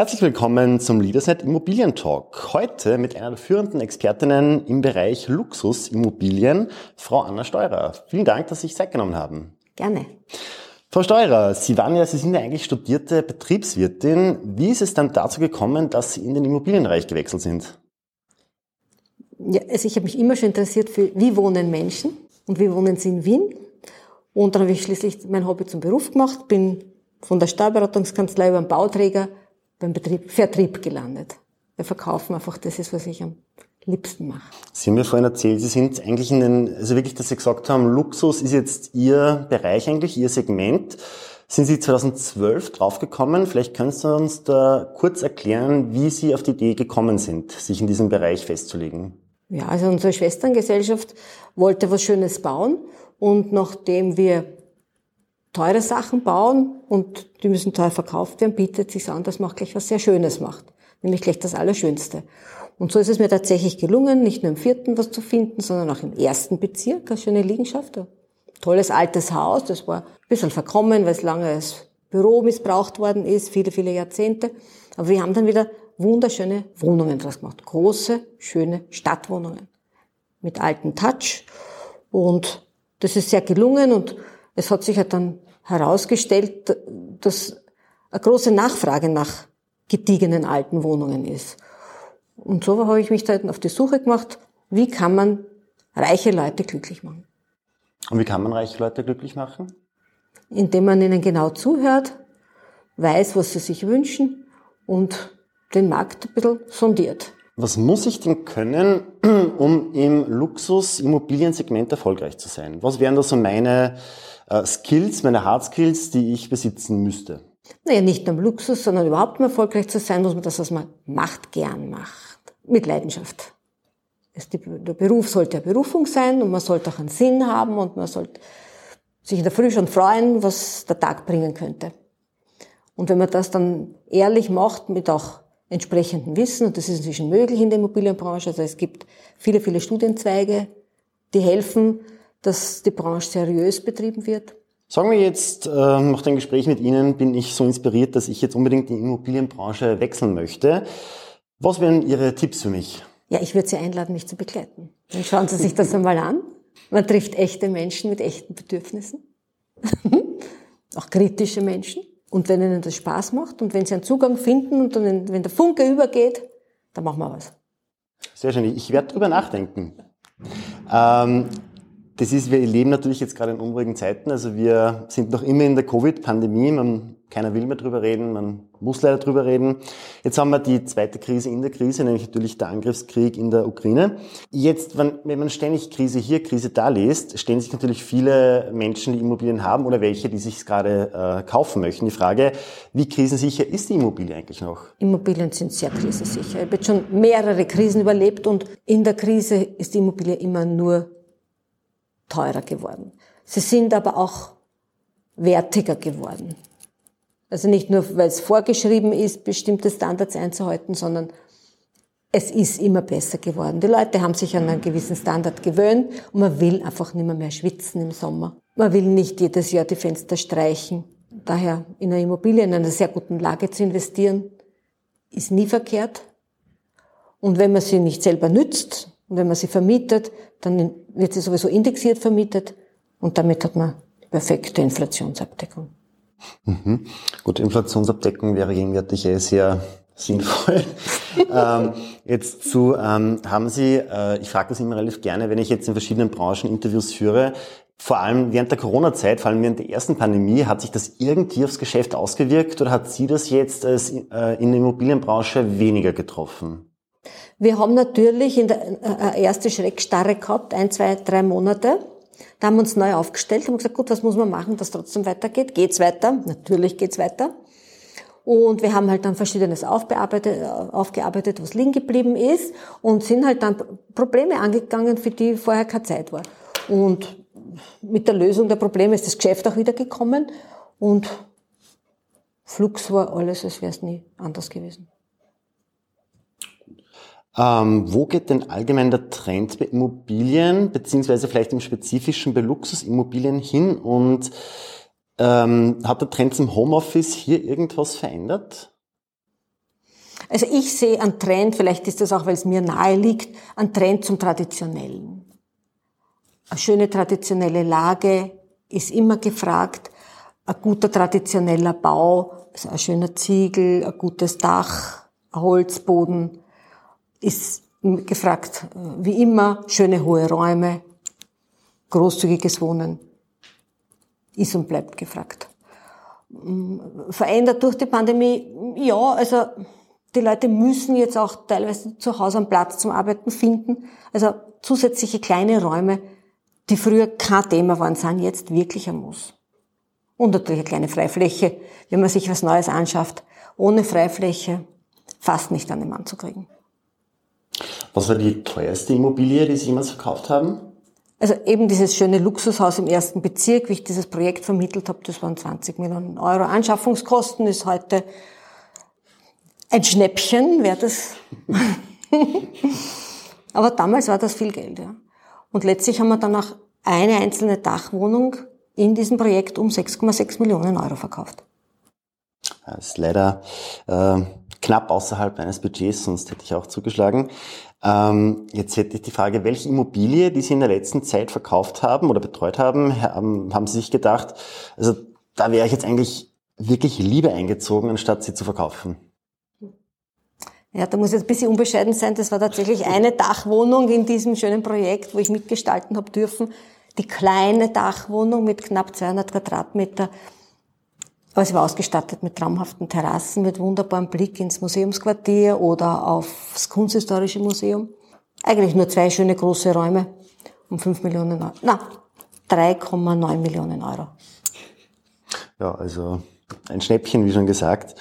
Herzlich willkommen zum Leadersnet Immobilien Talk. Heute mit einer der führenden Expertinnen im Bereich Luxusimmobilien, Frau Anna Steurer. Vielen Dank, dass Sie sich Zeit genommen haben. Gerne. Frau Steurer, Sie waren ja, Sie sind ja eigentlich studierte Betriebswirtin. Wie ist es dann dazu gekommen, dass Sie in den Immobilienbereich gewechselt sind? Ja, also ich habe mich immer schon interessiert für, wie wohnen Menschen und wie wohnen sie in Wien. Und dann habe ich schließlich mein Hobby zum Beruf gemacht, bin von der Steuerberatungskanzlei über den Bauträger beim Betrieb, Vertrieb gelandet. Wir verkaufen einfach, das ist, was ich am liebsten mache. Sie haben mir vorhin erzählt, Sie sind eigentlich in den, also wirklich, dass Sie gesagt haben, Luxus ist jetzt Ihr Bereich eigentlich, Ihr Segment. Sind Sie 2012 draufgekommen? Vielleicht können Sie uns da kurz erklären, wie Sie auf die Idee gekommen sind, sich in diesem Bereich festzulegen. Ja, also unsere Schwesterngesellschaft wollte was Schönes bauen und nachdem wir teure Sachen bauen und die müssen teuer verkauft werden, bietet sich an, dass man auch gleich was sehr Schönes macht. Nämlich gleich das Allerschönste. Und so ist es mir tatsächlich gelungen, nicht nur im vierten was zu finden, sondern auch im ersten Bezirk, eine schöne Liegenschaft. Ein tolles altes Haus, das war ein bisschen verkommen, weil es lange als Büro missbraucht worden ist, viele, viele Jahrzehnte. Aber wir haben dann wieder wunderschöne Wohnungen draus gemacht. Große, schöne Stadtwohnungen. Mit alten Touch. Und das ist sehr gelungen und es hat sich halt dann herausgestellt, dass eine große Nachfrage nach gediegenen alten Wohnungen ist. Und so habe ich mich dann auf die Suche gemacht, wie kann man reiche Leute glücklich machen. Und wie kann man reiche Leute glücklich machen? Indem man ihnen genau zuhört, weiß, was sie sich wünschen und den Markt ein bisschen sondiert. Was muss ich denn können, um im Luxus-Immobiliensegment erfolgreich zu sein? Was wären da so meine Skills, meine Hard Skills, die ich besitzen müsste? Naja, nicht nur im Luxus, sondern überhaupt um erfolgreich zu sein, muss man das, was man macht, gern macht. Mit Leidenschaft. der Beruf sollte eine Berufung sein und man sollte auch einen Sinn haben und man sollte sich in der Früh schon freuen, was der Tag bringen könnte. Und wenn man das dann ehrlich macht, mit auch entsprechendem Wissen, und das ist inzwischen möglich in der Immobilienbranche, also es gibt viele, viele Studienzweige, die helfen, dass die Branche seriös betrieben wird? Sagen wir jetzt, äh, nach dem Gespräch mit Ihnen bin ich so inspiriert, dass ich jetzt unbedingt die Immobilienbranche wechseln möchte. Was wären Ihre Tipps für mich? Ja, ich würde Sie einladen, mich zu begleiten. Dann schauen Sie sich das einmal an. Man trifft echte Menschen mit echten Bedürfnissen. Auch kritische Menschen. Und wenn Ihnen das Spaß macht und wenn Sie einen Zugang finden und dann, wenn der Funke übergeht, dann machen wir was. Sehr schön. Ich werde drüber nachdenken. Ähm, das ist, wir leben natürlich jetzt gerade in unruhigen Zeiten. Also wir sind noch immer in der Covid-Pandemie. Man, keiner will mehr drüber reden. Man muss leider drüber reden. Jetzt haben wir die zweite Krise in der Krise, nämlich natürlich der Angriffskrieg in der Ukraine. Jetzt, wenn man ständig Krise hier, Krise da liest, stellen sich natürlich viele Menschen, die Immobilien haben oder welche, die sich gerade äh, kaufen möchten, die Frage, wie krisensicher ist die Immobilie eigentlich noch? Immobilien sind sehr krisensicher. Ich habe schon mehrere Krisen überlebt und in der Krise ist die Immobilie immer nur teurer geworden. Sie sind aber auch wertiger geworden. Also nicht nur, weil es vorgeschrieben ist, bestimmte Standards einzuhalten, sondern es ist immer besser geworden. Die Leute haben sich an einen gewissen Standard gewöhnt und man will einfach nicht mehr, mehr schwitzen im Sommer. Man will nicht jedes Jahr die Fenster streichen. Daher in einer Immobilie in einer sehr guten Lage zu investieren, ist nie verkehrt. Und wenn man sie nicht selber nützt, und wenn man sie vermietet, dann wird sie sowieso indexiert vermietet und damit hat man die perfekte Inflationsabdeckung. Mhm. Gut, Inflationsabdeckung wäre gegenwärtig eh sehr sinnvoll. ähm, jetzt zu, ähm, haben Sie, äh, ich frage das immer relativ gerne, wenn ich jetzt in verschiedenen Branchen Interviews führe, vor allem während der Corona-Zeit, vor allem während der ersten Pandemie, hat sich das irgendwie aufs Geschäft ausgewirkt oder hat Sie das jetzt als, äh, in der Immobilienbranche weniger getroffen? Wir haben natürlich in der äh, erste Schreckstarre gehabt, ein, zwei, drei Monate. Da haben wir uns neu aufgestellt, haben gesagt, gut, was muss man machen, dass trotzdem weitergeht? Geht's weiter? Natürlich geht's weiter. Und wir haben halt dann Verschiedenes aufbearbeitet, aufgearbeitet, was liegen geblieben ist und sind halt dann Probleme angegangen, für die vorher keine Zeit war. Und mit der Lösung der Probleme ist das Geschäft auch wieder gekommen und Flux war alles, als wäre es nie anders gewesen. Ähm, wo geht denn allgemein der Trend bei Immobilien, beziehungsweise vielleicht im Spezifischen bei Luxusimmobilien hin? Und ähm, hat der Trend zum Homeoffice hier irgendwas verändert? Also ich sehe einen Trend, vielleicht ist das auch, weil es mir nahe liegt, einen Trend zum Traditionellen. Eine schöne traditionelle Lage ist immer gefragt. Ein guter traditioneller Bau, also ein schöner Ziegel, ein gutes Dach, ein Holzboden ist gefragt. Wie immer, schöne hohe Räume, großzügiges Wohnen ist und bleibt gefragt. Verändert durch die Pandemie, ja, also die Leute müssen jetzt auch teilweise zu Hause einen Platz zum Arbeiten finden. Also zusätzliche kleine Räume, die früher kein Thema waren, sind jetzt wirklich ein Muss. Und natürlich eine kleine Freifläche, wenn man sich was Neues anschafft. Ohne Freifläche fast nicht an den Mann zu kriegen. Was war die teuerste Immobilie, die Sie jemals verkauft haben? Also eben dieses schöne Luxushaus im ersten Bezirk, wie ich dieses Projekt vermittelt habe, das waren 20 Millionen Euro. Anschaffungskosten ist heute ein Schnäppchen wäre das. Aber damals war das viel Geld, ja. Und letztlich haben wir dann auch eine einzelne Dachwohnung in diesem Projekt um 6,6 Millionen Euro verkauft. Das ist leider äh, knapp außerhalb meines Budgets, sonst hätte ich auch zugeschlagen. Ähm, jetzt hätte ich die Frage, welche Immobilie, die Sie in der letzten Zeit verkauft haben oder betreut haben, haben, haben Sie sich gedacht, also da wäre ich jetzt eigentlich wirklich lieber eingezogen, anstatt sie zu verkaufen? Ja, da muss ich jetzt ein bisschen unbescheiden sein. Das war tatsächlich eine Dachwohnung in diesem schönen Projekt, wo ich mitgestalten habe dürfen. Die kleine Dachwohnung mit knapp 200 Quadratmeter. Aber sie war ausgestattet mit traumhaften Terrassen, mit wunderbarem Blick ins Museumsquartier oder aufs Kunsthistorische Museum. Eigentlich nur zwei schöne große Räume um 5 Millionen Euro. Na, 3,9 Millionen Euro. Ja, also ein Schnäppchen, wie schon gesagt.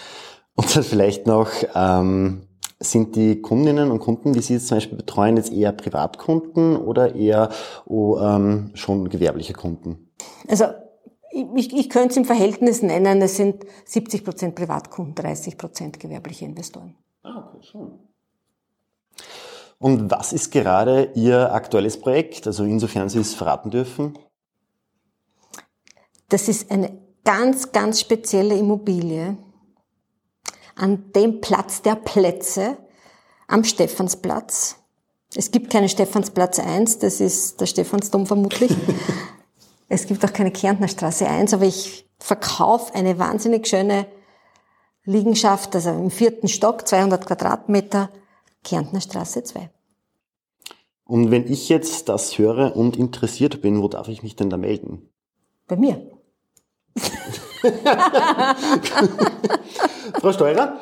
Und dann vielleicht noch, ähm, sind die Kundinnen und Kunden, die Sie jetzt zum Beispiel betreuen, jetzt eher Privatkunden oder eher oh, ähm, schon gewerbliche Kunden? Also ich, ich könnte es im Verhältnis nennen, es sind 70 Prozent Privatkunden, 30 Prozent gewerbliche Investoren. Ah, okay, schon. Und was ist gerade Ihr aktuelles Projekt, also insofern Sie es verraten dürfen? Das ist eine ganz, ganz spezielle Immobilie an dem Platz der Plätze am Stephansplatz. Es gibt keine Stephansplatz 1, das ist der Stephansdom vermutlich. es gibt auch keine Kärntner Straße 1, aber ich verkaufe eine wahnsinnig schöne Liegenschaft, also im vierten Stock, 200 Quadratmeter, Kärntner Straße 2. Und wenn ich jetzt das höre und interessiert bin, wo darf ich mich denn da melden? Bei mir. Frau Steurer,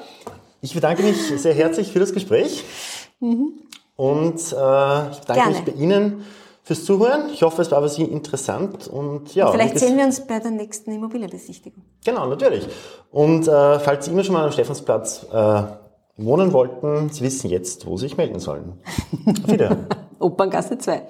ich bedanke mich sehr herzlich für das Gespräch. Mhm. Und äh, ich bedanke Gerne. mich bei Ihnen fürs Zuhören. Ich hoffe, es war für Sie interessant. Und, ja, und vielleicht sehen wir uns bei der nächsten Immobilienbesichtigung. Genau, natürlich. Und äh, falls Sie immer schon mal am Stephansplatz äh, wohnen wollten, Sie wissen jetzt, wo Sie sich melden sollen. Auf Wiederhören. Operngasse 2.